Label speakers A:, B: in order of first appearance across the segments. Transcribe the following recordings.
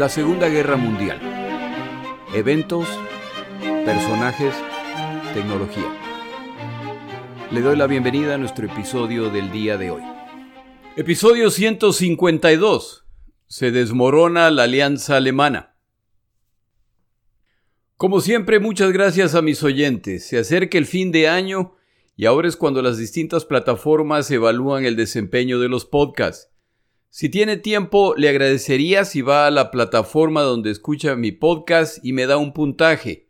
A: La Segunda Guerra Mundial. Eventos, personajes, tecnología. Le doy la bienvenida a nuestro episodio del día de hoy. Episodio 152. Se desmorona la alianza alemana. Como siempre, muchas gracias a mis oyentes. Se acerca el fin de año y ahora es cuando las distintas plataformas evalúan el desempeño de los podcasts. Si tiene tiempo, le agradecería si va a la plataforma donde escucha mi podcast y me da un puntaje.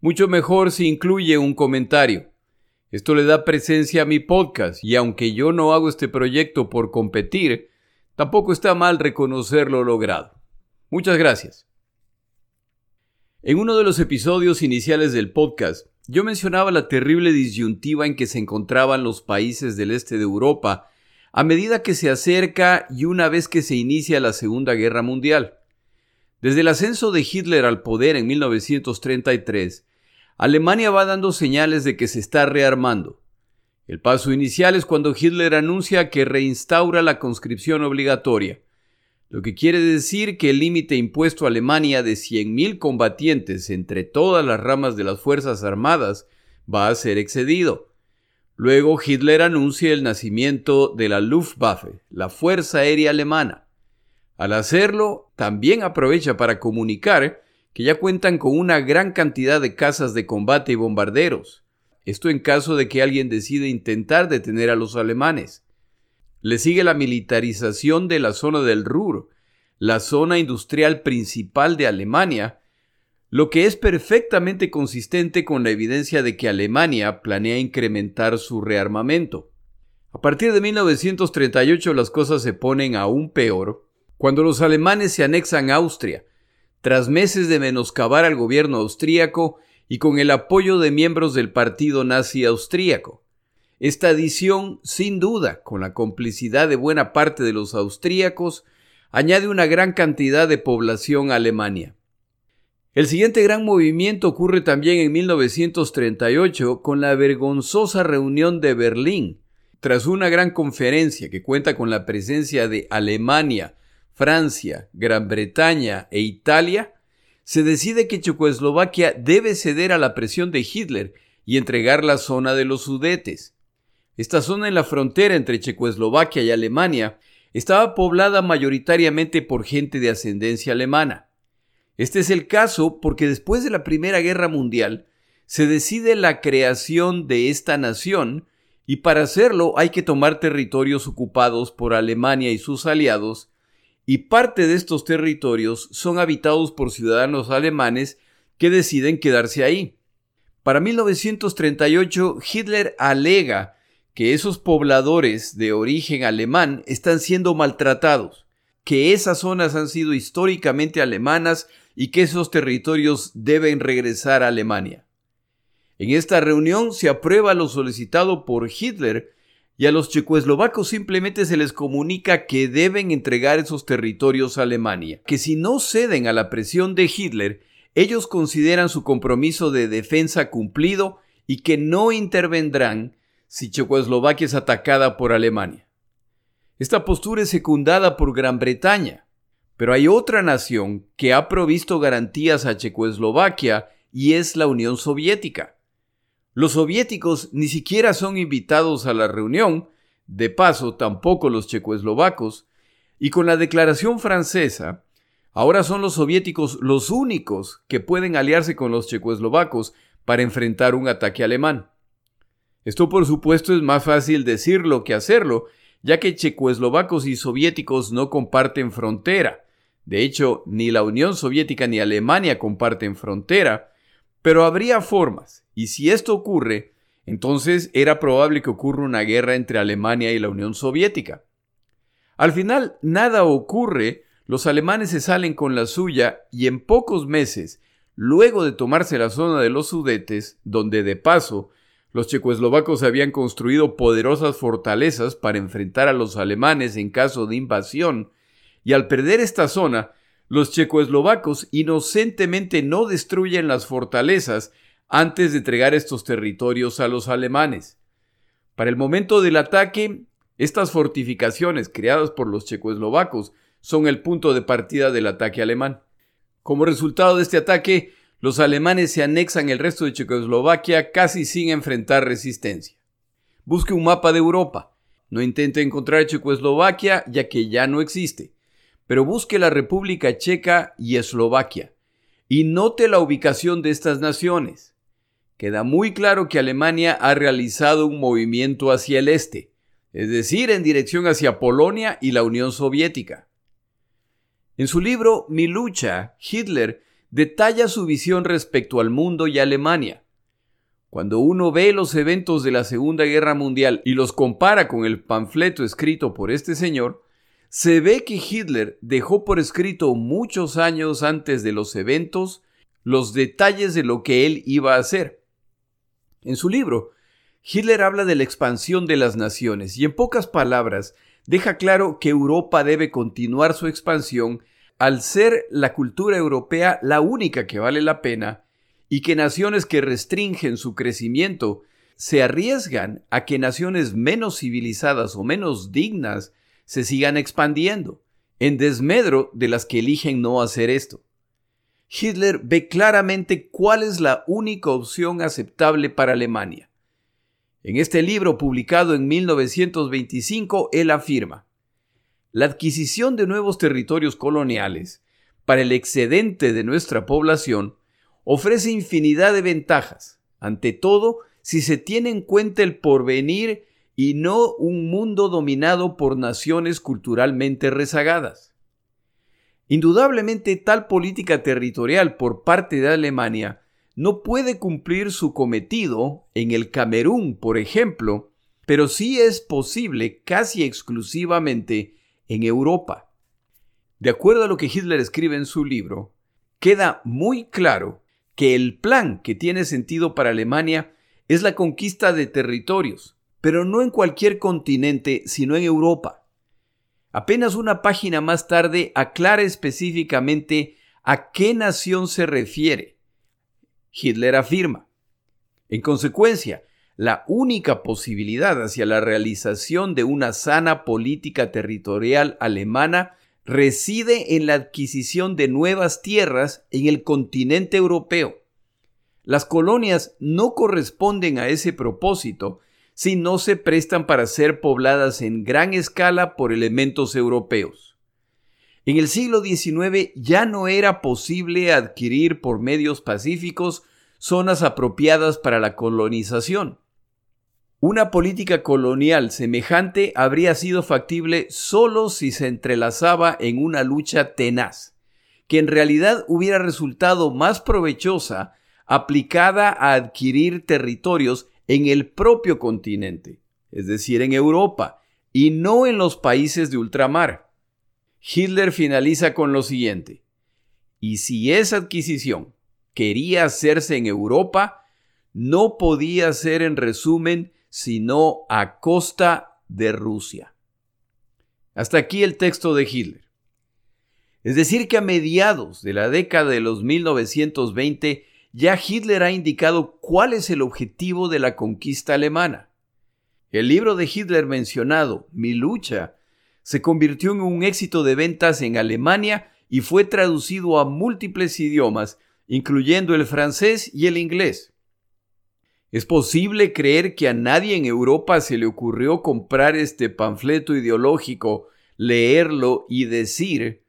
A: Mucho mejor si incluye un comentario. Esto le da presencia a mi podcast y aunque yo no hago este proyecto por competir, tampoco está mal reconocer lo logrado. Muchas gracias. En uno de los episodios iniciales del podcast, yo mencionaba la terrible disyuntiva en que se encontraban los países del este de Europa a medida que se acerca y una vez que se inicia la Segunda Guerra Mundial. Desde el ascenso de Hitler al poder en 1933, Alemania va dando señales de que se está rearmando. El paso inicial es cuando Hitler anuncia que reinstaura la conscripción obligatoria, lo que quiere decir que el límite impuesto a Alemania de 100.000 combatientes entre todas las ramas de las Fuerzas Armadas va a ser excedido. Luego Hitler anuncia el nacimiento de la Luftwaffe, la Fuerza Aérea Alemana. Al hacerlo, también aprovecha para comunicar que ya cuentan con una gran cantidad de casas de combate y bombarderos. Esto en caso de que alguien decida intentar detener a los alemanes. Le sigue la militarización de la zona del Ruhr, la zona industrial principal de Alemania, lo que es perfectamente consistente con la evidencia de que Alemania planea incrementar su rearmamento. A partir de 1938 las cosas se ponen aún peor cuando los alemanes se anexan a Austria, tras meses de menoscabar al gobierno austríaco y con el apoyo de miembros del partido nazi austríaco. Esta adición, sin duda, con la complicidad de buena parte de los austríacos, añade una gran cantidad de población a Alemania. El siguiente gran movimiento ocurre también en 1938 con la vergonzosa reunión de Berlín. Tras una gran conferencia que cuenta con la presencia de Alemania, Francia, Gran Bretaña e Italia, se decide que Checoslovaquia debe ceder a la presión de Hitler y entregar la zona de los Sudetes. Esta zona en la frontera entre Checoslovaquia y Alemania estaba poblada mayoritariamente por gente de ascendencia alemana. Este es el caso porque después de la Primera Guerra Mundial se decide la creación de esta nación y para hacerlo hay que tomar territorios ocupados por Alemania y sus aliados y parte de estos territorios son habitados por ciudadanos alemanes que deciden quedarse ahí. Para 1938 Hitler alega que esos pobladores de origen alemán están siendo maltratados, que esas zonas han sido históricamente alemanas y que esos territorios deben regresar a Alemania. En esta reunión se aprueba lo solicitado por Hitler y a los checoslovacos simplemente se les comunica que deben entregar esos territorios a Alemania, que si no ceden a la presión de Hitler, ellos consideran su compromiso de defensa cumplido y que no intervendrán si Checoslovaquia es atacada por Alemania. Esta postura es secundada por Gran Bretaña, pero hay otra nación que ha provisto garantías a Checoslovaquia y es la Unión Soviética. Los soviéticos ni siquiera son invitados a la reunión, de paso tampoco los checoslovacos, y con la declaración francesa, ahora son los soviéticos los únicos que pueden aliarse con los checoslovacos para enfrentar un ataque alemán. Esto por supuesto es más fácil decirlo que hacerlo, ya que checoslovacos y soviéticos no comparten frontera, de hecho, ni la Unión Soviética ni Alemania comparten frontera, pero habría formas, y si esto ocurre, entonces era probable que ocurra una guerra entre Alemania y la Unión Soviética. Al final, nada ocurre, los alemanes se salen con la suya y en pocos meses, luego de tomarse la zona de los Sudetes, donde de paso los checoslovacos habían construido poderosas fortalezas para enfrentar a los alemanes en caso de invasión, y al perder esta zona, los checoslovacos inocentemente no destruyen las fortalezas antes de entregar estos territorios a los alemanes. Para el momento del ataque, estas fortificaciones creadas por los checoslovacos son el punto de partida del ataque alemán. Como resultado de este ataque, los alemanes se anexan el resto de Checoslovaquia casi sin enfrentar resistencia. Busque un mapa de Europa. No intente encontrar Checoslovaquia ya que ya no existe, pero busque la República Checa y Eslovaquia y note la ubicación de estas naciones. Queda muy claro que Alemania ha realizado un movimiento hacia el este, es decir, en dirección hacia Polonia y la Unión Soviética. En su libro Mi lucha, Hitler detalla su visión respecto al mundo y Alemania. Cuando uno ve los eventos de la Segunda Guerra Mundial y los compara con el panfleto escrito por este señor, se ve que Hitler dejó por escrito muchos años antes de los eventos los detalles de lo que él iba a hacer. En su libro, Hitler habla de la expansión de las naciones y en pocas palabras deja claro que Europa debe continuar su expansión al ser la cultura europea la única que vale la pena y que naciones que restringen su crecimiento se arriesgan a que naciones menos civilizadas o menos dignas se sigan expandiendo, en desmedro de las que eligen no hacer esto. Hitler ve claramente cuál es la única opción aceptable para Alemania. En este libro publicado en 1925, él afirma, la adquisición de nuevos territorios coloniales para el excedente de nuestra población ofrece infinidad de ventajas, ante todo si se tiene en cuenta el porvenir y no un mundo dominado por naciones culturalmente rezagadas. Indudablemente tal política territorial por parte de Alemania no puede cumplir su cometido en el Camerún, por ejemplo, pero sí es posible casi exclusivamente en Europa. De acuerdo a lo que Hitler escribe en su libro, queda muy claro que el plan que tiene sentido para Alemania es la conquista de territorios, pero no en cualquier continente, sino en Europa. Apenas una página más tarde aclara específicamente a qué nación se refiere. Hitler afirma, en consecuencia, la única posibilidad hacia la realización de una sana política territorial alemana reside en la adquisición de nuevas tierras en el continente europeo. Las colonias no corresponden a ese propósito si no se prestan para ser pobladas en gran escala por elementos europeos. En el siglo XIX ya no era posible adquirir por medios pacíficos zonas apropiadas para la colonización. Una política colonial semejante habría sido factible solo si se entrelazaba en una lucha tenaz, que en realidad hubiera resultado más provechosa aplicada a adquirir territorios en el propio continente, es decir, en Europa, y no en los países de ultramar. Hitler finaliza con lo siguiente, y si esa adquisición quería hacerse en Europa, no podía ser en resumen sino a costa de Rusia. Hasta aquí el texto de Hitler. Es decir, que a mediados de la década de los 1920 ya Hitler ha indicado cuál es el objetivo de la conquista alemana. El libro de Hitler mencionado, Mi lucha, se convirtió en un éxito de ventas en Alemania y fue traducido a múltiples idiomas, incluyendo el francés y el inglés. ¿Es posible creer que a nadie en Europa se le ocurrió comprar este panfleto ideológico, leerlo y decir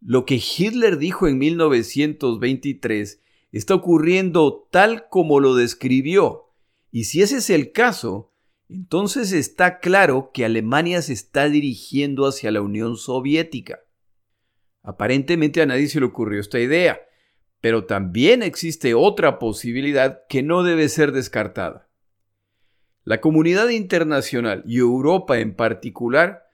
A: lo que Hitler dijo en 1923 está ocurriendo tal como lo describió? Y si ese es el caso, entonces está claro que Alemania se está dirigiendo hacia la Unión Soviética. Aparentemente a nadie se le ocurrió esta idea. Pero también existe otra posibilidad que no debe ser descartada. La comunidad internacional y Europa en particular,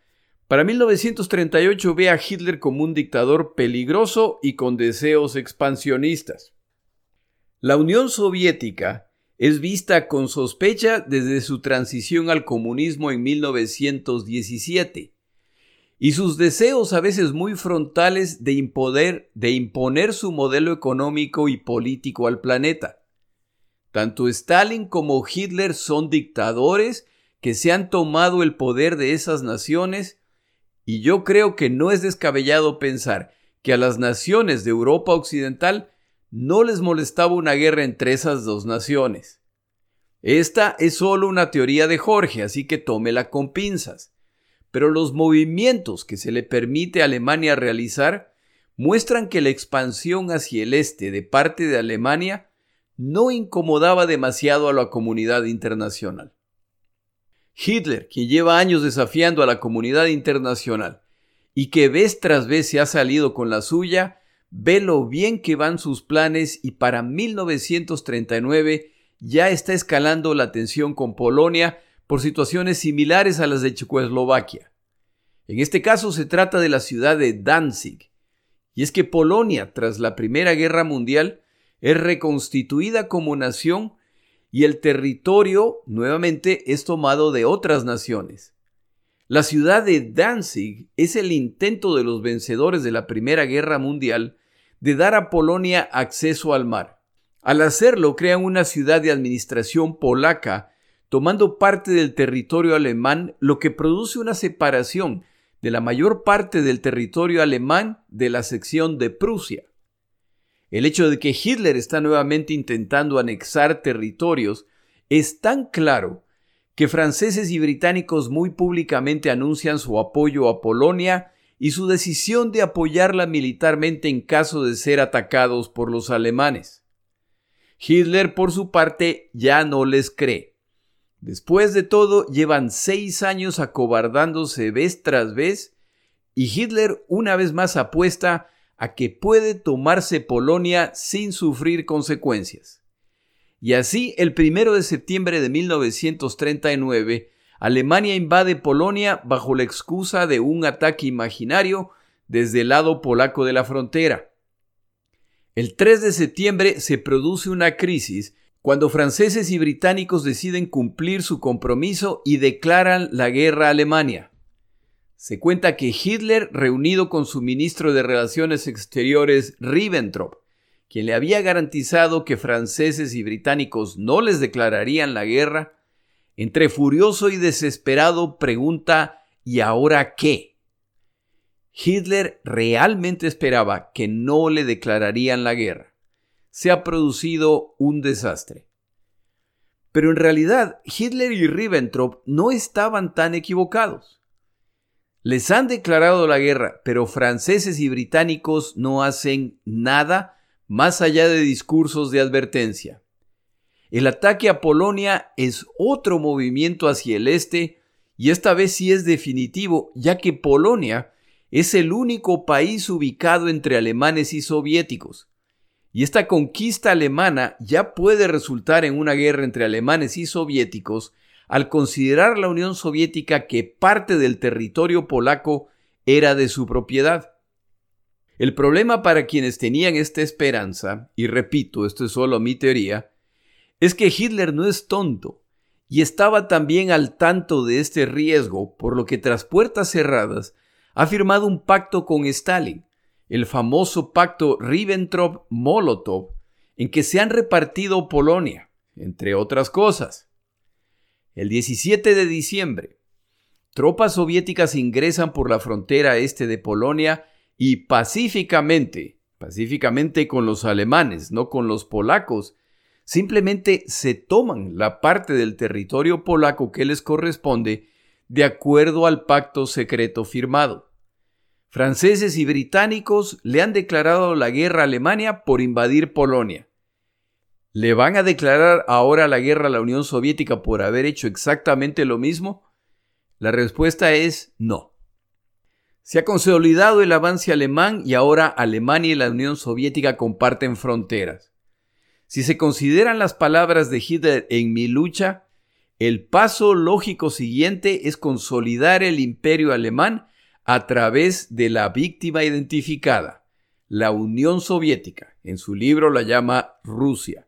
A: para 1938 ve a Hitler como un dictador peligroso y con deseos expansionistas. La Unión Soviética es vista con sospecha desde su transición al comunismo en 1917 y sus deseos a veces muy frontales de, de imponer su modelo económico y político al planeta. Tanto Stalin como Hitler son dictadores que se han tomado el poder de esas naciones y yo creo que no es descabellado pensar que a las naciones de Europa Occidental no les molestaba una guerra entre esas dos naciones. Esta es solo una teoría de Jorge, así que tómela con pinzas. Pero los movimientos que se le permite a Alemania realizar muestran que la expansión hacia el este de parte de Alemania no incomodaba demasiado a la comunidad internacional. Hitler, quien lleva años desafiando a la comunidad internacional y que vez tras vez se ha salido con la suya, ve lo bien que van sus planes y para 1939 ya está escalando la tensión con Polonia por situaciones similares a las de Checoslovaquia. En este caso se trata de la ciudad de Danzig, y es que Polonia, tras la Primera Guerra Mundial, es reconstituida como nación y el territorio nuevamente es tomado de otras naciones. La ciudad de Danzig es el intento de los vencedores de la Primera Guerra Mundial de dar a Polonia acceso al mar. Al hacerlo, crean una ciudad de administración polaca, tomando parte del territorio alemán, lo que produce una separación de la mayor parte del territorio alemán de la sección de Prusia. El hecho de que Hitler está nuevamente intentando anexar territorios es tan claro que franceses y británicos muy públicamente anuncian su apoyo a Polonia y su decisión de apoyarla militarmente en caso de ser atacados por los alemanes. Hitler, por su parte, ya no les cree. Después de todo, llevan seis años acobardándose vez tras vez y Hitler una vez más apuesta a que puede tomarse Polonia sin sufrir consecuencias. Y así, el primero de septiembre de 1939, Alemania invade Polonia bajo la excusa de un ataque imaginario desde el lado polaco de la frontera. El 3 de septiembre se produce una crisis cuando franceses y británicos deciden cumplir su compromiso y declaran la guerra a Alemania. Se cuenta que Hitler, reunido con su ministro de Relaciones Exteriores Ribbentrop, quien le había garantizado que franceses y británicos no les declararían la guerra, entre furioso y desesperado pregunta ¿y ahora qué? Hitler realmente esperaba que no le declararían la guerra. Se ha producido un desastre. Pero en realidad Hitler y Ribbentrop no estaban tan equivocados. Les han declarado la guerra, pero franceses y británicos no hacen nada más allá de discursos de advertencia. El ataque a Polonia es otro movimiento hacia el este y esta vez sí es definitivo, ya que Polonia es el único país ubicado entre alemanes y soviéticos. Y esta conquista alemana ya puede resultar en una guerra entre alemanes y soviéticos al considerar la Unión Soviética que parte del territorio polaco era de su propiedad. El problema para quienes tenían esta esperanza, y repito, esto es solo mi teoría, es que Hitler no es tonto y estaba también al tanto de este riesgo, por lo que tras puertas cerradas ha firmado un pacto con Stalin, el famoso pacto Ribbentrop-Molotov, en que se han repartido Polonia, entre otras cosas. El 17 de diciembre, tropas soviéticas ingresan por la frontera este de Polonia y pacíficamente, pacíficamente con los alemanes, no con los polacos, simplemente se toman la parte del territorio polaco que les corresponde de acuerdo al pacto secreto firmado. Franceses y británicos le han declarado la guerra a Alemania por invadir Polonia. ¿Le van a declarar ahora la guerra a la Unión Soviética por haber hecho exactamente lo mismo? La respuesta es no. Se ha consolidado el avance alemán y ahora Alemania y la Unión Soviética comparten fronteras. Si se consideran las palabras de Hitler en mi lucha, el paso lógico siguiente es consolidar el imperio alemán a través de la víctima identificada, la Unión Soviética. En su libro la llama Rusia.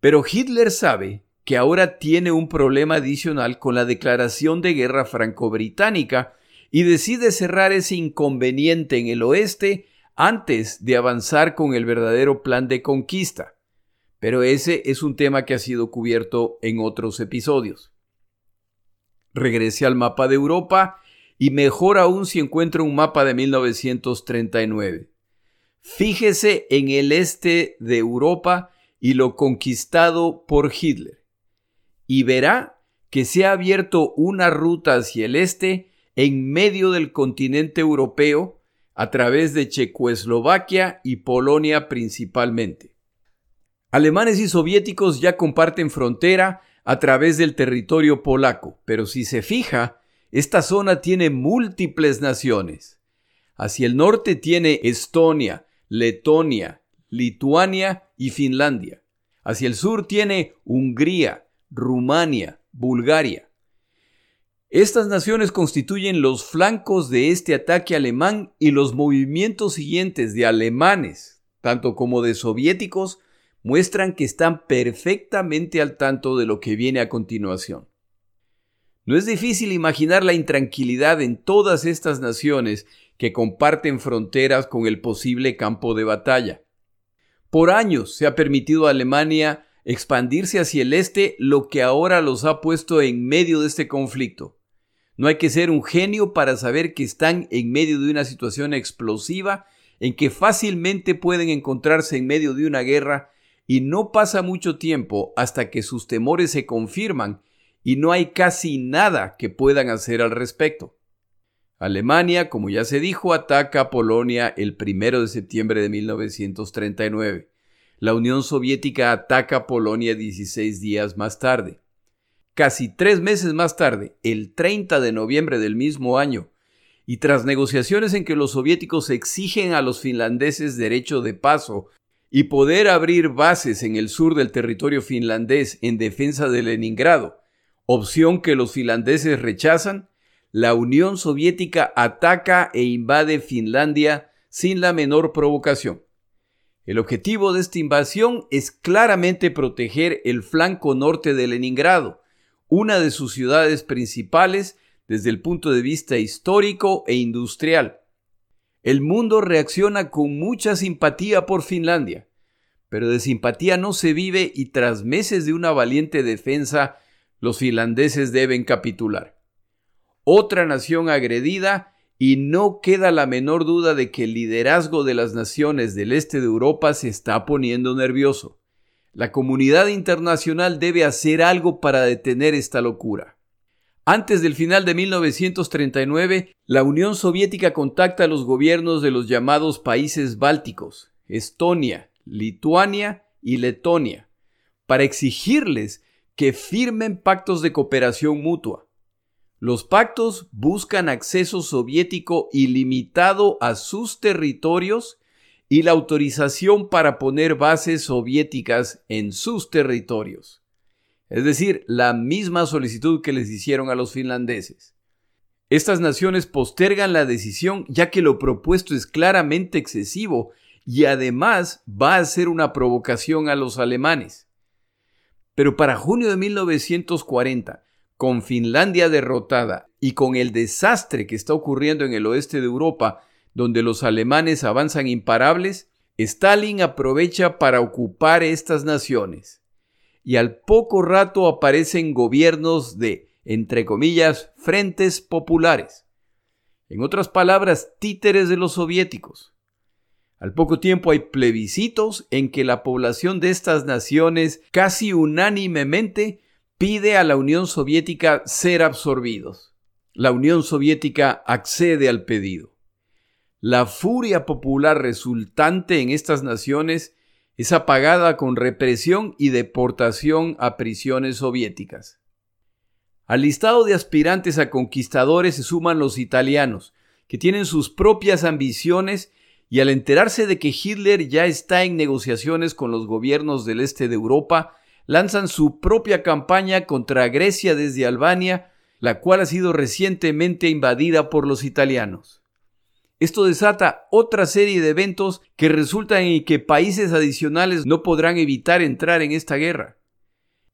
A: Pero Hitler sabe que ahora tiene un problema adicional con la declaración de guerra franco-británica y decide cerrar ese inconveniente en el oeste antes de avanzar con el verdadero plan de conquista. Pero ese es un tema que ha sido cubierto en otros episodios. Regrese al mapa de Europa y mejor aún si encuentra un mapa de 1939. Fíjese en el este de Europa y lo conquistado por Hitler, y verá que se ha abierto una ruta hacia el este en medio del continente europeo a través de Checoslovaquia y Polonia principalmente. Alemanes y soviéticos ya comparten frontera a través del territorio polaco, pero si se fija, esta zona tiene múltiples naciones. Hacia el norte tiene Estonia, Letonia, Lituania y Finlandia. Hacia el sur tiene Hungría, Rumania, Bulgaria. Estas naciones constituyen los flancos de este ataque alemán y los movimientos siguientes de alemanes, tanto como de soviéticos, muestran que están perfectamente al tanto de lo que viene a continuación. No es difícil imaginar la intranquilidad en todas estas naciones que comparten fronteras con el posible campo de batalla. Por años se ha permitido a Alemania expandirse hacia el este, lo que ahora los ha puesto en medio de este conflicto. No hay que ser un genio para saber que están en medio de una situación explosiva en que fácilmente pueden encontrarse en medio de una guerra y no pasa mucho tiempo hasta que sus temores se confirman y no hay casi nada que puedan hacer al respecto. Alemania, como ya se dijo, ataca a Polonia el 1 de septiembre de 1939. La Unión Soviética ataca a Polonia 16 días más tarde. Casi tres meses más tarde, el 30 de noviembre del mismo año, y tras negociaciones en que los soviéticos exigen a los finlandeses derecho de paso y poder abrir bases en el sur del territorio finlandés en defensa de Leningrado, opción que los finlandeses rechazan, la Unión Soviética ataca e invade Finlandia sin la menor provocación. El objetivo de esta invasión es claramente proteger el flanco norte de Leningrado, una de sus ciudades principales desde el punto de vista histórico e industrial. El mundo reacciona con mucha simpatía por Finlandia, pero de simpatía no se vive y tras meses de una valiente defensa, los finlandeses deben capitular otra nación agredida y no queda la menor duda de que el liderazgo de las naciones del este de Europa se está poniendo nervioso. La comunidad internacional debe hacer algo para detener esta locura. Antes del final de 1939, la Unión Soviética contacta a los gobiernos de los llamados países bálticos, Estonia, Lituania y Letonia, para exigirles que firmen pactos de cooperación mutua. Los pactos buscan acceso soviético ilimitado a sus territorios y la autorización para poner bases soviéticas en sus territorios. Es decir, la misma solicitud que les hicieron a los finlandeses. Estas naciones postergan la decisión ya que lo propuesto es claramente excesivo y además va a ser una provocación a los alemanes. Pero para junio de 1940, con Finlandia derrotada y con el desastre que está ocurriendo en el oeste de Europa, donde los alemanes avanzan imparables, Stalin aprovecha para ocupar estas naciones. Y al poco rato aparecen gobiernos de, entre comillas, frentes populares. En otras palabras, títeres de los soviéticos. Al poco tiempo hay plebiscitos en que la población de estas naciones casi unánimemente pide a la Unión Soviética ser absorbidos. La Unión Soviética accede al pedido. La furia popular resultante en estas naciones es apagada con represión y deportación a prisiones soviéticas. Al listado de aspirantes a conquistadores se suman los italianos, que tienen sus propias ambiciones y al enterarse de que Hitler ya está en negociaciones con los gobiernos del este de Europa, lanzan su propia campaña contra Grecia desde Albania, la cual ha sido recientemente invadida por los italianos. Esto desata otra serie de eventos que resultan en que países adicionales no podrán evitar entrar en esta guerra.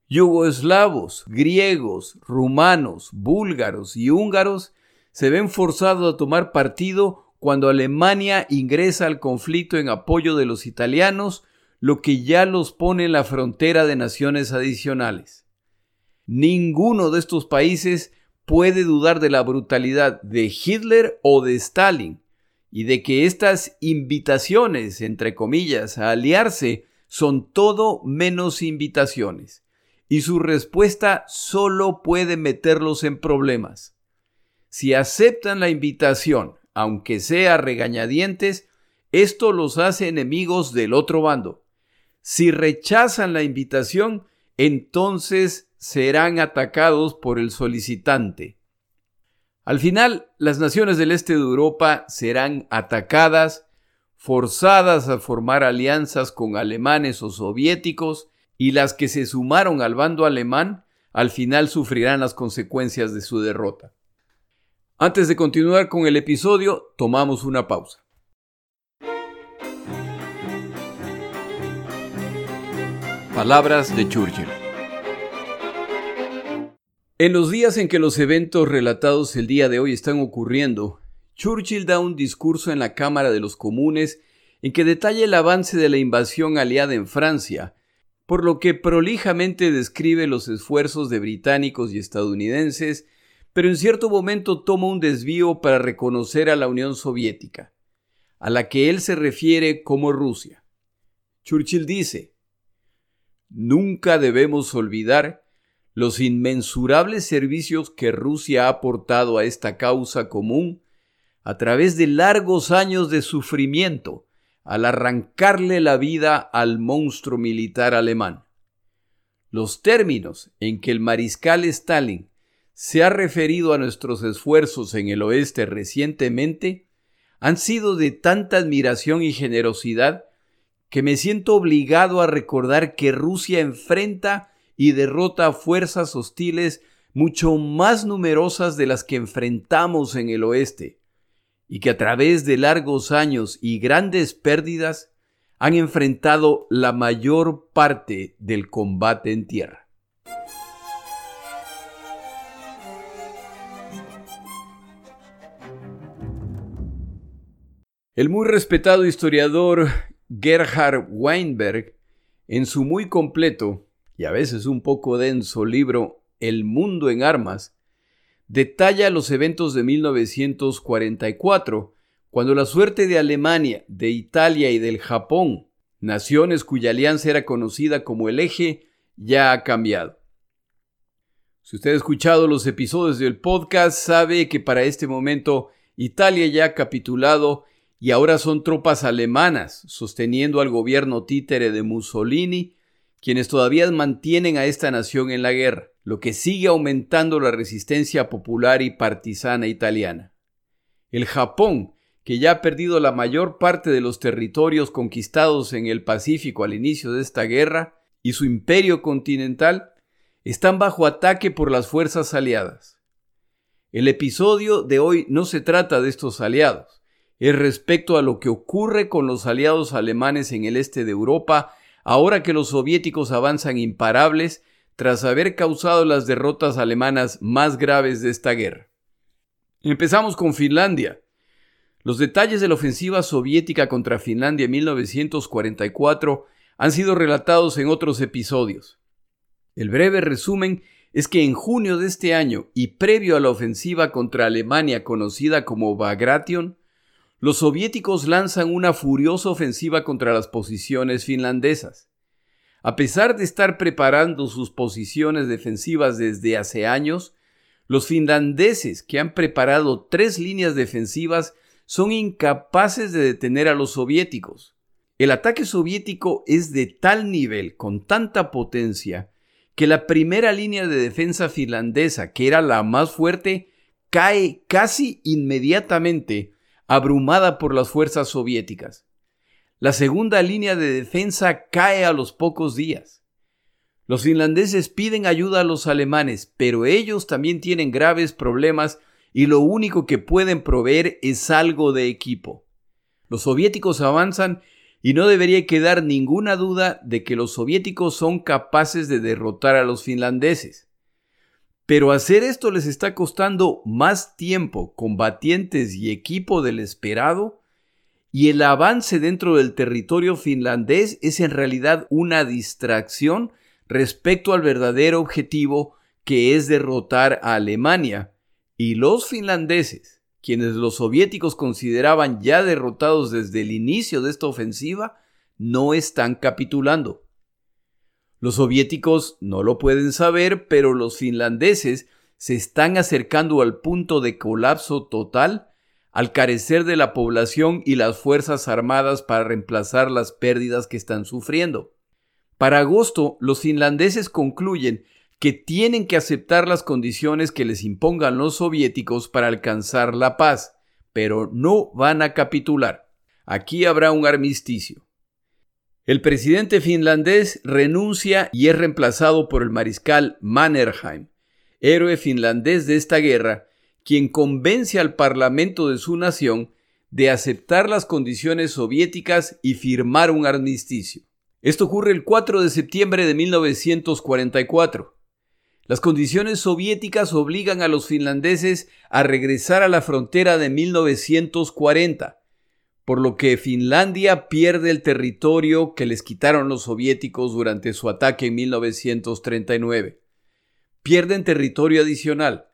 A: Yugoslavos, griegos, rumanos, búlgaros y húngaros se ven forzados a tomar partido cuando Alemania ingresa al conflicto en apoyo de los italianos lo que ya los pone en la frontera de naciones adicionales. Ninguno de estos países puede dudar de la brutalidad de Hitler o de Stalin y de que estas invitaciones, entre comillas, a aliarse son todo menos invitaciones y su respuesta solo puede meterlos en problemas. Si aceptan la invitación, aunque sea regañadientes, esto los hace enemigos del otro bando. Si rechazan la invitación, entonces serán atacados por el solicitante. Al final, las naciones del este de Europa serán atacadas, forzadas a formar alianzas con alemanes o soviéticos, y las que se sumaron al bando alemán al final sufrirán las consecuencias de su derrota. Antes de continuar con el episodio, tomamos una pausa. Palabras de Churchill. En los días en que los eventos relatados el día de hoy están ocurriendo, Churchill da un discurso en la Cámara de los Comunes en que detalla el avance de la invasión aliada en Francia por lo que prolijamente describe los esfuerzos de británicos y estadounidenses, pero en cierto momento toma un desvío para reconocer a la Unión Soviética, a la que él se refiere como Rusia. Churchill dice, Nunca debemos olvidar los inmensurables servicios que Rusia ha aportado a esta causa común a través de largos años de sufrimiento, al arrancarle la vida al monstruo militar alemán. Los términos en que el mariscal Stalin se ha referido a nuestros esfuerzos en el oeste recientemente han sido de tanta admiración y generosidad que me siento obligado a recordar que Rusia enfrenta y derrota a fuerzas hostiles mucho más numerosas de las que enfrentamos en el oeste, y que a través de largos años y grandes pérdidas han enfrentado la mayor parte del combate en tierra. El muy respetado historiador Gerhard Weinberg, en su muy completo y a veces un poco denso libro El mundo en armas, detalla los eventos de 1944, cuando la suerte de Alemania, de Italia y del Japón, naciones cuya alianza era conocida como el eje, ya ha cambiado. Si usted ha escuchado los episodios del podcast, sabe que para este momento Italia ya ha capitulado y ahora son tropas alemanas sosteniendo al gobierno títere de Mussolini quienes todavía mantienen a esta nación en la guerra lo que sigue aumentando la resistencia popular y partisana italiana. El Japón, que ya ha perdido la mayor parte de los territorios conquistados en el Pacífico al inicio de esta guerra, y su imperio continental, están bajo ataque por las fuerzas aliadas. El episodio de hoy no se trata de estos aliados, es respecto a lo que ocurre con los aliados alemanes en el este de Europa ahora que los soviéticos avanzan imparables tras haber causado las derrotas alemanas más graves de esta guerra. Empezamos con Finlandia. Los detalles de la ofensiva soviética contra Finlandia en 1944 han sido relatados en otros episodios. El breve resumen es que en junio de este año y previo a la ofensiva contra Alemania conocida como Bagration, los soviéticos lanzan una furiosa ofensiva contra las posiciones finlandesas. A pesar de estar preparando sus posiciones defensivas desde hace años, los finlandeses, que han preparado tres líneas defensivas, son incapaces de detener a los soviéticos. El ataque soviético es de tal nivel, con tanta potencia, que la primera línea de defensa finlandesa, que era la más fuerte, cae casi inmediatamente, abrumada por las fuerzas soviéticas. La segunda línea de defensa cae a los pocos días. Los finlandeses piden ayuda a los alemanes, pero ellos también tienen graves problemas y lo único que pueden proveer es algo de equipo. Los soviéticos avanzan y no debería quedar ninguna duda de que los soviéticos son capaces de derrotar a los finlandeses. Pero hacer esto les está costando más tiempo, combatientes y equipo del esperado y el avance dentro del territorio finlandés es en realidad una distracción respecto al verdadero objetivo que es derrotar a Alemania Y los finlandeses, quienes los soviéticos consideraban ya derrotados desde el inicio de esta ofensiva, no están capitulando. Los soviéticos no lo pueden saber, pero los finlandeses se están acercando al punto de colapso total al carecer de la población y las Fuerzas Armadas para reemplazar las pérdidas que están sufriendo. Para agosto, los finlandeses concluyen que tienen que aceptar las condiciones que les impongan los soviéticos para alcanzar la paz, pero no van a capitular. Aquí habrá un armisticio. El presidente finlandés renuncia y es reemplazado por el mariscal Mannerheim, héroe finlandés de esta guerra, quien convence al parlamento de su nación de aceptar las condiciones soviéticas y firmar un armisticio. Esto ocurre el 4 de septiembre de 1944. Las condiciones soviéticas obligan a los finlandeses a regresar a la frontera de 1940, por lo que Finlandia pierde el territorio que les quitaron los soviéticos durante su ataque en 1939. Pierden territorio adicional.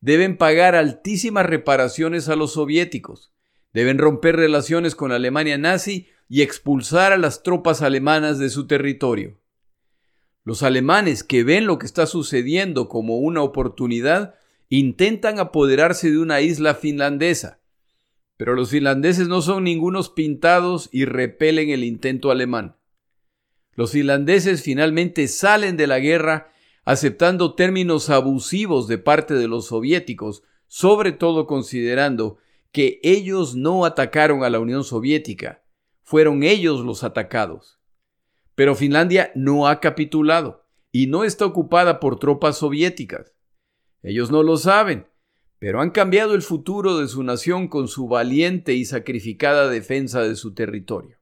A: Deben pagar altísimas reparaciones a los soviéticos. Deben romper relaciones con la Alemania nazi y expulsar a las tropas alemanas de su territorio. Los alemanes que ven lo que está sucediendo como una oportunidad intentan apoderarse de una isla finlandesa, pero los finlandeses no son ningunos pintados y repelen el intento alemán. Los finlandeses finalmente salen de la guerra aceptando términos abusivos de parte de los soviéticos, sobre todo considerando que ellos no atacaron a la Unión Soviética, fueron ellos los atacados. Pero Finlandia no ha capitulado y no está ocupada por tropas soviéticas. Ellos no lo saben, pero han cambiado el futuro de su nación con su valiente y sacrificada defensa de su territorio.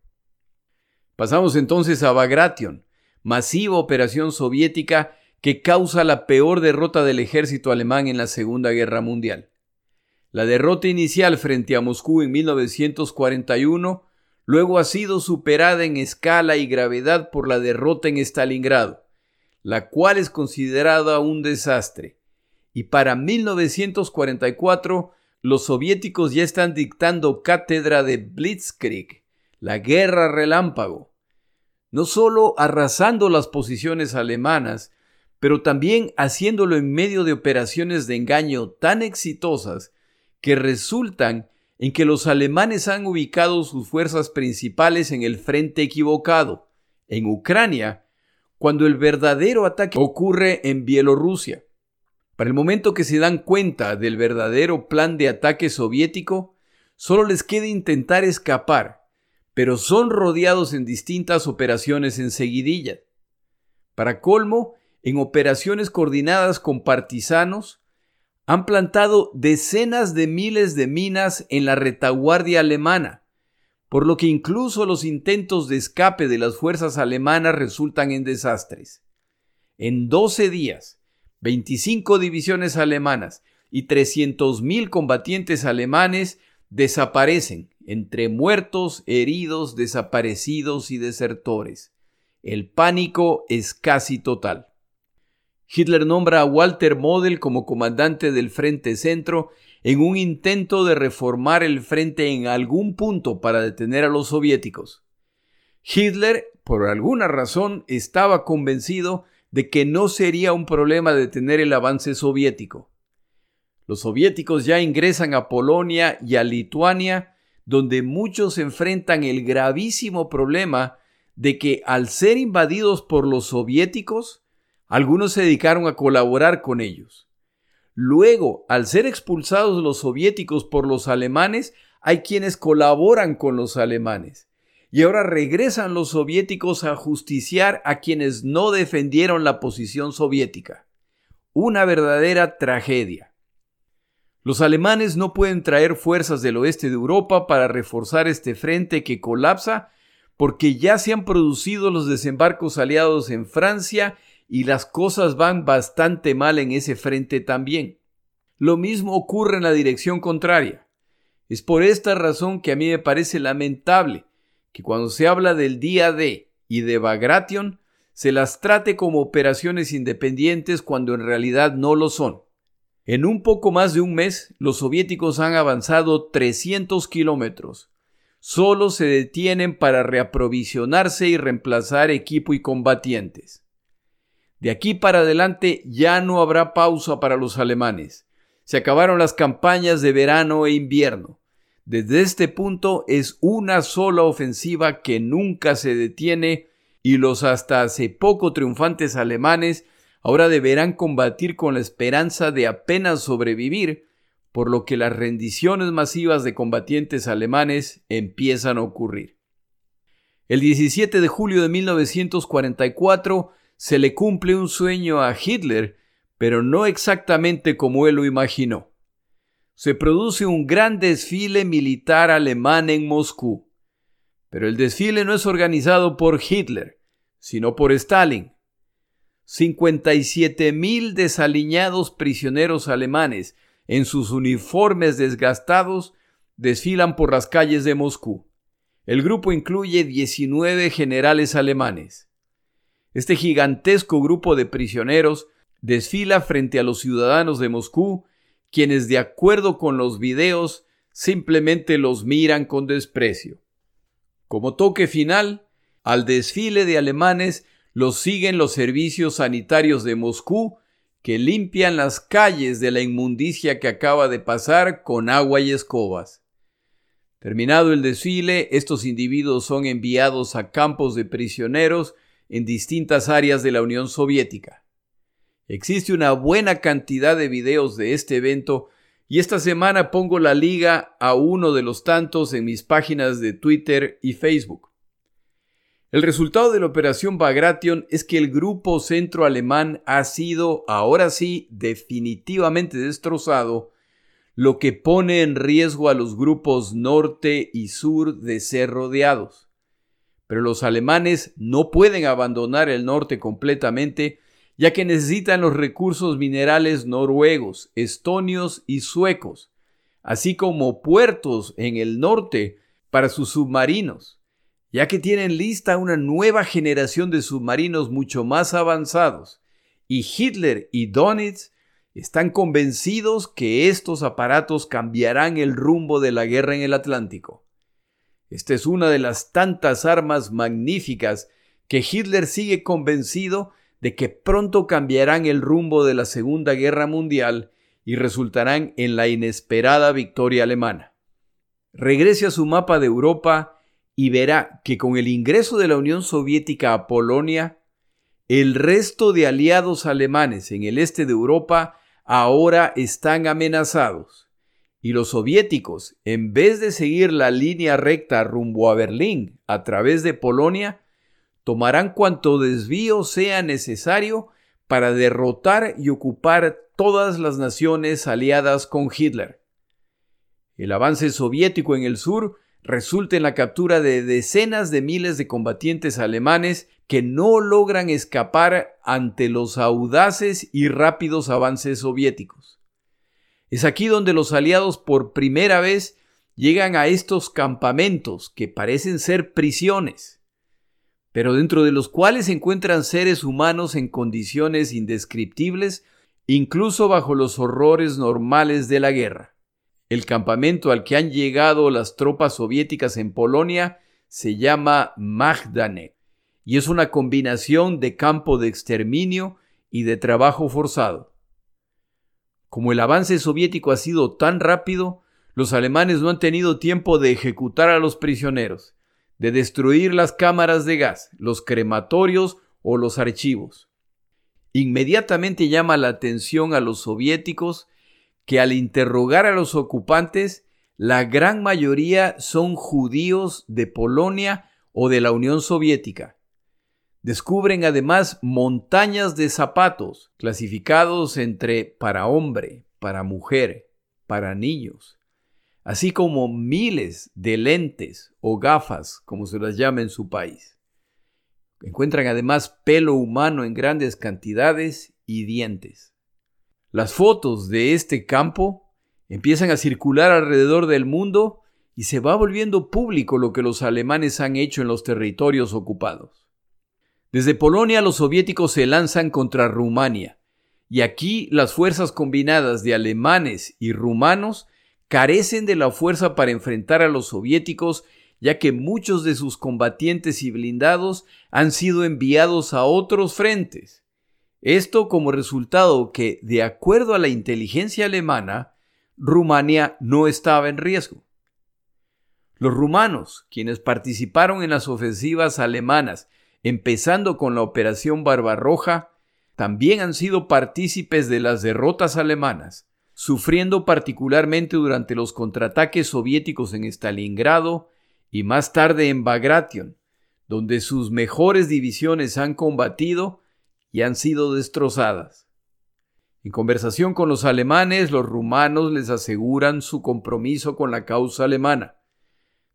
A: Pasamos entonces a Bagration, masiva operación soviética que causa la peor derrota del ejército alemán en la Segunda Guerra Mundial. La derrota inicial frente a Moscú en 1941 luego ha sido superada en escala y gravedad por la derrota en Stalingrado, la cual es considerada un desastre y para 1944 los soviéticos ya están dictando cátedra de Blitzkrieg, la guerra relámpago, no solo arrasando las posiciones alemanas, pero también haciéndolo en medio de operaciones de engaño tan exitosas que resultan en que los alemanes han ubicado sus fuerzas principales en el frente equivocado, en Ucrania, cuando el verdadero ataque ocurre en Bielorrusia. Para el momento que se dan cuenta del verdadero plan de ataque soviético, solo les queda intentar escapar, pero son rodeados en distintas operaciones en seguidilla. Para colmo, en operaciones coordinadas con partisanos, han plantado decenas de miles de minas en la retaguardia alemana, por lo que incluso los intentos de escape de las fuerzas alemanas resultan en desastres. En 12 días, 25 divisiones alemanas y 300.000 combatientes alemanes desaparecen entre muertos, heridos, desaparecidos y desertores. El pánico es casi total. Hitler nombra a Walter Model como comandante del Frente Centro en un intento de reformar el frente en algún punto para detener a los soviéticos. Hitler, por alguna razón, estaba convencido de que no sería un problema detener el avance soviético. Los soviéticos ya ingresan a Polonia y a Lituania, donde muchos enfrentan el gravísimo problema de que al ser invadidos por los soviéticos, algunos se dedicaron a colaborar con ellos. Luego, al ser expulsados los soviéticos por los alemanes, hay quienes colaboran con los alemanes y ahora regresan los soviéticos a justiciar a quienes no defendieron la posición soviética. Una verdadera tragedia. Los alemanes no pueden traer fuerzas del oeste de Europa para reforzar este frente que colapsa porque ya se han producido los desembarcos aliados en Francia y las cosas van bastante mal en ese frente también. Lo mismo ocurre en la dirección contraria. Es por esta razón que a mí me parece lamentable que cuando se habla del día D y de Bagration, se las trate como operaciones independientes cuando en realidad no lo son. En un poco más de un mes, los soviéticos han avanzado 300 kilómetros. Solo se detienen para reaprovisionarse y reemplazar equipo y combatientes. De aquí para adelante ya no habrá pausa para los alemanes. Se acabaron las campañas de verano e invierno. Desde este punto es una sola ofensiva que nunca se detiene y los hasta hace poco triunfantes alemanes ahora deberán combatir con la esperanza de apenas sobrevivir, por lo que las rendiciones masivas de combatientes alemanes empiezan a ocurrir. El 17 de julio de 1944 se le cumple un sueño a Hitler, pero no exactamente como él lo imaginó. Se produce un gran desfile militar alemán en Moscú, pero el desfile no es organizado por Hitler, sino por Stalin. 57 mil desaliñados prisioneros alemanes en sus uniformes desgastados desfilan por las calles de Moscú. El grupo incluye 19 generales alemanes. Este gigantesco grupo de prisioneros desfila frente a los ciudadanos de Moscú, quienes de acuerdo con los videos simplemente los miran con desprecio. Como toque final, al desfile de alemanes los siguen los servicios sanitarios de Moscú, que limpian las calles de la inmundicia que acaba de pasar con agua y escobas. Terminado el desfile, estos individuos son enviados a campos de prisioneros en distintas áreas de la Unión Soviética. Existe una buena cantidad de videos de este evento y esta semana pongo la liga a uno de los tantos en mis páginas de Twitter y Facebook. El resultado de la operación Bagration es que el grupo centro alemán ha sido, ahora sí, definitivamente destrozado, lo que pone en riesgo a los grupos norte y sur de ser rodeados. Pero los alemanes no pueden abandonar el norte completamente, ya que necesitan los recursos minerales noruegos, estonios y suecos, así como puertos en el norte para sus submarinos ya que tienen lista una nueva generación de submarinos mucho más avanzados, y Hitler y Donitz están convencidos que estos aparatos cambiarán el rumbo de la guerra en el Atlántico. Esta es una de las tantas armas magníficas que Hitler sigue convencido de que pronto cambiarán el rumbo de la Segunda Guerra Mundial y resultarán en la inesperada victoria alemana. Regrese a su mapa de Europa y verá que con el ingreso de la Unión Soviética a Polonia, el resto de aliados alemanes en el este de Europa ahora están amenazados. Y los soviéticos, en vez de seguir la línea recta rumbo a Berlín a través de Polonia, tomarán cuanto desvío sea necesario para derrotar y ocupar todas las naciones aliadas con Hitler. El avance soviético en el sur resulta en la captura de decenas de miles de combatientes alemanes que no logran escapar ante los audaces y rápidos avances soviéticos. Es aquí donde los aliados por primera vez llegan a estos campamentos que parecen ser prisiones, pero dentro de los cuales se encuentran seres humanos en condiciones indescriptibles, incluso bajo los horrores normales de la guerra. El campamento al que han llegado las tropas soviéticas en Polonia se llama Magdanek y es una combinación de campo de exterminio y de trabajo forzado. Como el avance soviético ha sido tan rápido, los alemanes no han tenido tiempo de ejecutar a los prisioneros, de destruir las cámaras de gas, los crematorios o los archivos. Inmediatamente llama la atención a los soviéticos que al interrogar a los ocupantes, la gran mayoría son judíos de Polonia o de la Unión Soviética. Descubren además montañas de zapatos clasificados entre para hombre, para mujer, para niños, así como miles de lentes o gafas, como se las llama en su país. Encuentran además pelo humano en grandes cantidades y dientes. Las fotos de este campo empiezan a circular alrededor del mundo y se va volviendo público lo que los alemanes han hecho en los territorios ocupados. Desde Polonia los soviéticos se lanzan contra Rumania y aquí las fuerzas combinadas de alemanes y rumanos carecen de la fuerza para enfrentar a los soviéticos, ya que muchos de sus combatientes y blindados han sido enviados a otros frentes. Esto como resultado que, de acuerdo a la inteligencia alemana, Rumania no estaba en riesgo. Los rumanos, quienes participaron en las ofensivas alemanas, empezando con la Operación Barbarroja, también han sido partícipes de las derrotas alemanas, sufriendo particularmente durante los contraataques soviéticos en Stalingrado y más tarde en Bagration, donde sus mejores divisiones han combatido y han sido destrozadas. En conversación con los alemanes, los rumanos les aseguran su compromiso con la causa alemana.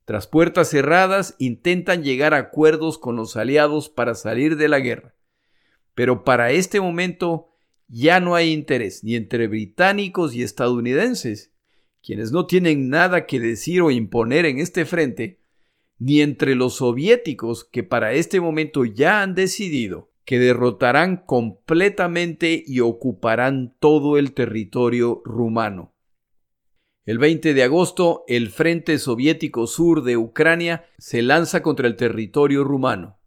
A: Tras puertas cerradas, intentan llegar a acuerdos con los aliados para salir de la guerra. Pero para este momento ya no hay interés ni entre británicos y estadounidenses, quienes no tienen nada que decir o imponer en este frente, ni entre los soviéticos que para este momento ya han decidido que derrotarán completamente y ocuparán todo el territorio rumano. El 20 de agosto, el Frente Soviético Sur de Ucrania se lanza contra el territorio rumano.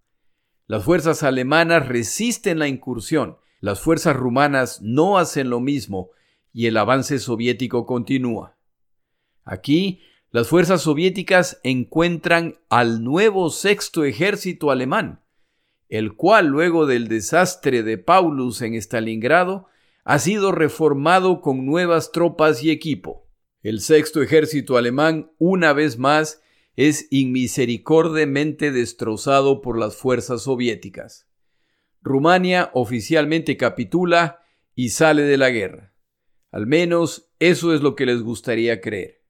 A: Las fuerzas alemanas resisten la incursión, las fuerzas rumanas no hacen lo mismo y el avance soviético continúa. Aquí, las fuerzas soviéticas encuentran al nuevo sexto ejército alemán, el cual luego del desastre de Paulus en Stalingrado ha sido reformado con nuevas tropas y equipo. El sexto ejército alemán, una vez más, es inmisericordiamente destrozado por las fuerzas soviéticas. Rumania oficialmente capitula y sale de la guerra. Al menos eso es lo que les gustaría creer.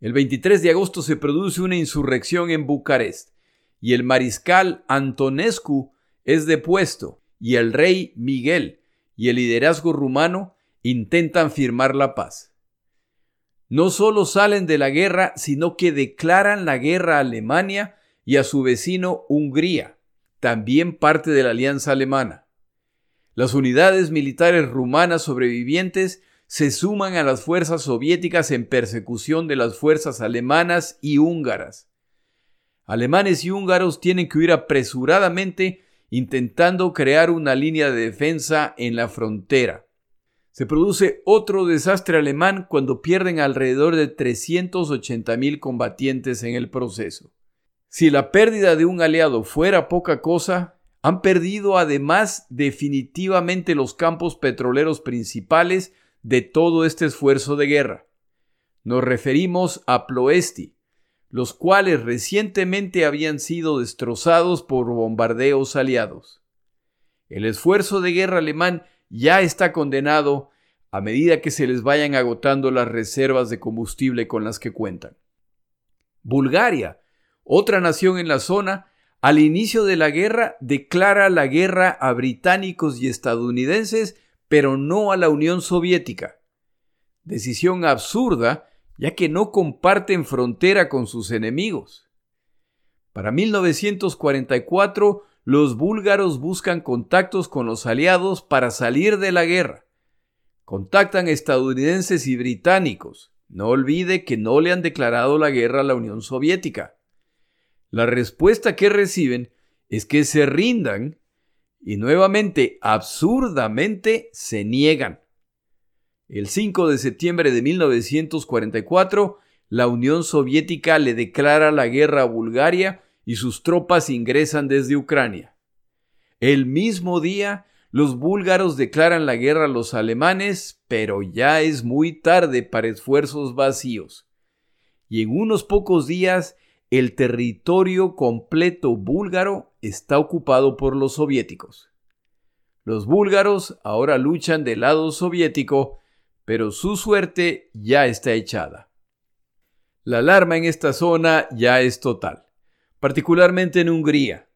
A: El 23 de agosto se produce una insurrección en Bucarest, y el mariscal Antonescu es depuesto, y el rey Miguel y el liderazgo rumano intentan firmar la paz. No solo salen de la guerra, sino que declaran la guerra a Alemania y a su vecino Hungría, también parte de la alianza alemana. Las unidades militares rumanas sobrevivientes se suman a las fuerzas soviéticas en persecución de las fuerzas alemanas y húngaras alemanes y húngaros tienen que huir apresuradamente intentando crear una línea de defensa en la frontera. Se produce otro desastre alemán cuando pierden alrededor de 380.000 combatientes en el proceso. Si la pérdida de un aliado fuera poca cosa, han perdido además definitivamente los campos petroleros principales de todo este esfuerzo de guerra. Nos referimos a Ploesti, los cuales recientemente habían sido destrozados por bombardeos aliados. El esfuerzo de guerra alemán ya está condenado a medida que se les vayan agotando las reservas de combustible con las que cuentan. Bulgaria, otra nación en la zona, al inicio de la guerra declara la guerra a británicos y estadounidenses, pero no a la Unión Soviética. Decisión absurda ya que no comparten frontera con sus enemigos. Para 1944, los búlgaros buscan contactos con los aliados para salir de la guerra. Contactan estadounidenses y británicos. No olvide que no le han declarado la guerra a la Unión Soviética. La respuesta que reciben es que se rindan y nuevamente, absurdamente, se niegan. El 5 de septiembre de 1944, la Unión Soviética le declara la guerra a Bulgaria y sus tropas ingresan desde Ucrania. El mismo día, los búlgaros declaran la guerra a los alemanes, pero ya es muy tarde para esfuerzos vacíos. Y en unos pocos días, el territorio completo búlgaro está ocupado por los soviéticos. Los búlgaros ahora luchan del lado soviético pero su suerte ya está echada. La alarma en esta zona ya es total, particularmente en Hungría.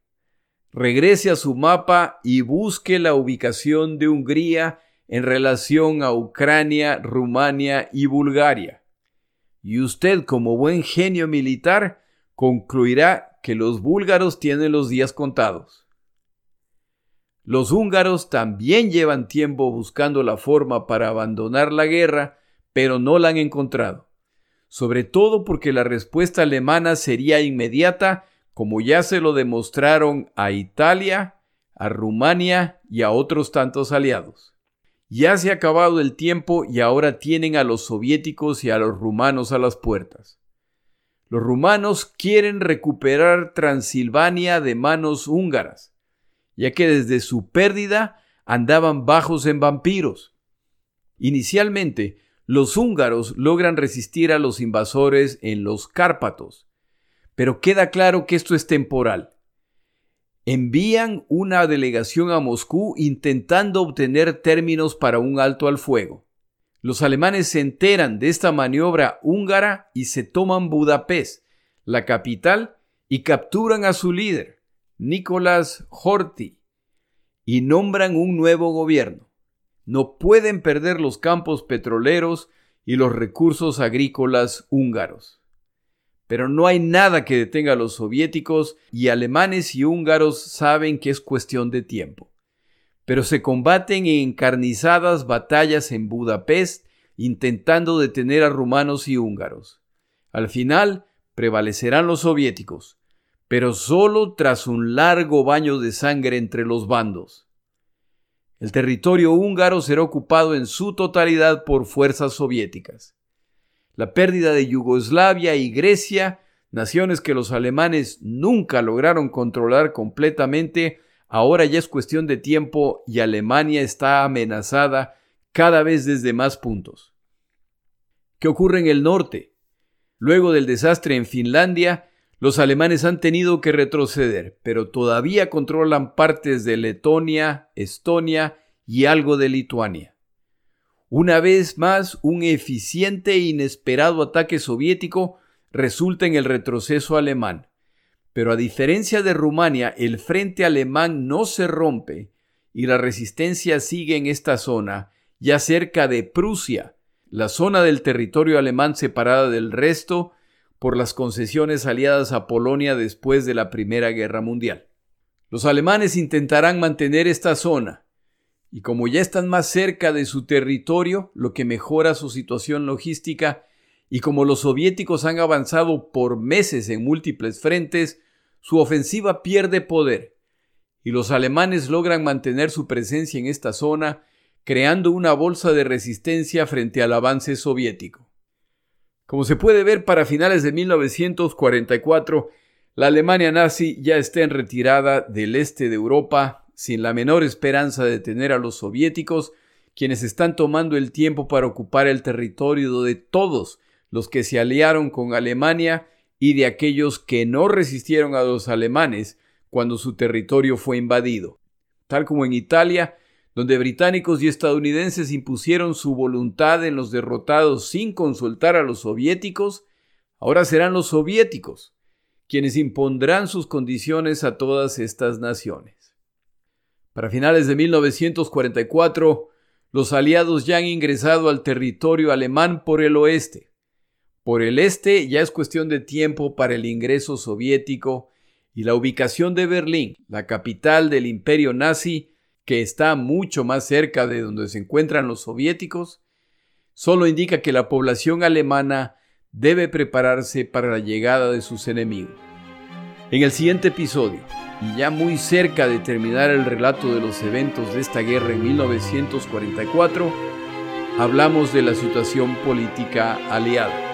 A: Regrese a su mapa y busque la ubicación de Hungría en relación a Ucrania, Rumania y Bulgaria. Y usted, como buen genio militar, concluirá que los búlgaros tienen los días contados. Los húngaros también llevan tiempo buscando la forma para abandonar la guerra, pero no la han encontrado. Sobre todo porque la respuesta alemana sería inmediata, como ya se lo demostraron a Italia, a Rumania y a otros tantos aliados. Ya se ha acabado el tiempo y ahora tienen a los soviéticos y a los rumanos a las puertas. Los rumanos quieren recuperar Transilvania de manos húngaras ya que desde su pérdida andaban bajos en vampiros. Inicialmente, los húngaros logran resistir a los invasores en los Cárpatos, pero queda claro que esto es temporal. Envían una delegación a Moscú intentando obtener términos para un alto al fuego. Los alemanes se enteran de esta maniobra húngara y se toman Budapest, la capital, y capturan a su líder, Nicolás Horthy, y nombran un nuevo gobierno. No pueden perder los campos petroleros y los recursos agrícolas húngaros. Pero no hay nada que detenga a los soviéticos y alemanes y húngaros saben que es cuestión de tiempo. Pero se combaten en encarnizadas batallas en Budapest intentando detener a rumanos y húngaros. Al final prevalecerán los soviéticos, pero solo tras un largo baño de sangre entre los bandos. El territorio húngaro será ocupado en su totalidad por fuerzas soviéticas. La pérdida de Yugoslavia y Grecia, naciones que los alemanes nunca lograron controlar completamente, ahora ya es cuestión de tiempo y Alemania está amenazada cada vez desde más puntos. ¿Qué ocurre en el norte? Luego del desastre en Finlandia, los alemanes han tenido que retroceder, pero todavía controlan partes de Letonia, Estonia y algo de Lituania. Una vez más, un eficiente e inesperado ataque soviético resulta en el retroceso alemán. Pero a diferencia de Rumania, el frente alemán no se rompe y la resistencia sigue en esta zona, ya cerca de Prusia, la zona del territorio alemán separada del resto por las concesiones aliadas a Polonia después de la Primera Guerra Mundial. Los alemanes intentarán mantener esta zona, y como ya están más cerca de su territorio, lo que mejora su situación logística, y como los soviéticos han avanzado por meses en múltiples frentes, su ofensiva pierde poder, y los alemanes logran mantener su presencia en esta zona, creando una bolsa de resistencia frente al avance soviético. Como se puede ver, para finales de 1944, la Alemania nazi ya está en retirada del este de Europa, sin la menor esperanza de detener a los soviéticos, quienes están tomando el tiempo para ocupar el territorio de todos los que se aliaron con Alemania y de aquellos que no resistieron a los alemanes cuando su territorio fue invadido. Tal como en Italia, donde británicos y estadounidenses impusieron su voluntad en los derrotados sin consultar a los soviéticos, ahora serán los soviéticos quienes impondrán sus condiciones a todas estas naciones. Para finales de 1944, los aliados ya han ingresado al territorio alemán por el oeste. Por el este ya es cuestión de tiempo para el ingreso soviético y la ubicación de Berlín, la capital del imperio nazi, que está mucho más cerca de donde se encuentran los soviéticos, solo indica que la población alemana debe prepararse para la llegada de sus enemigos. En el siguiente episodio, y ya muy cerca de terminar el relato de los eventos de esta guerra en 1944, hablamos de la situación política aliada.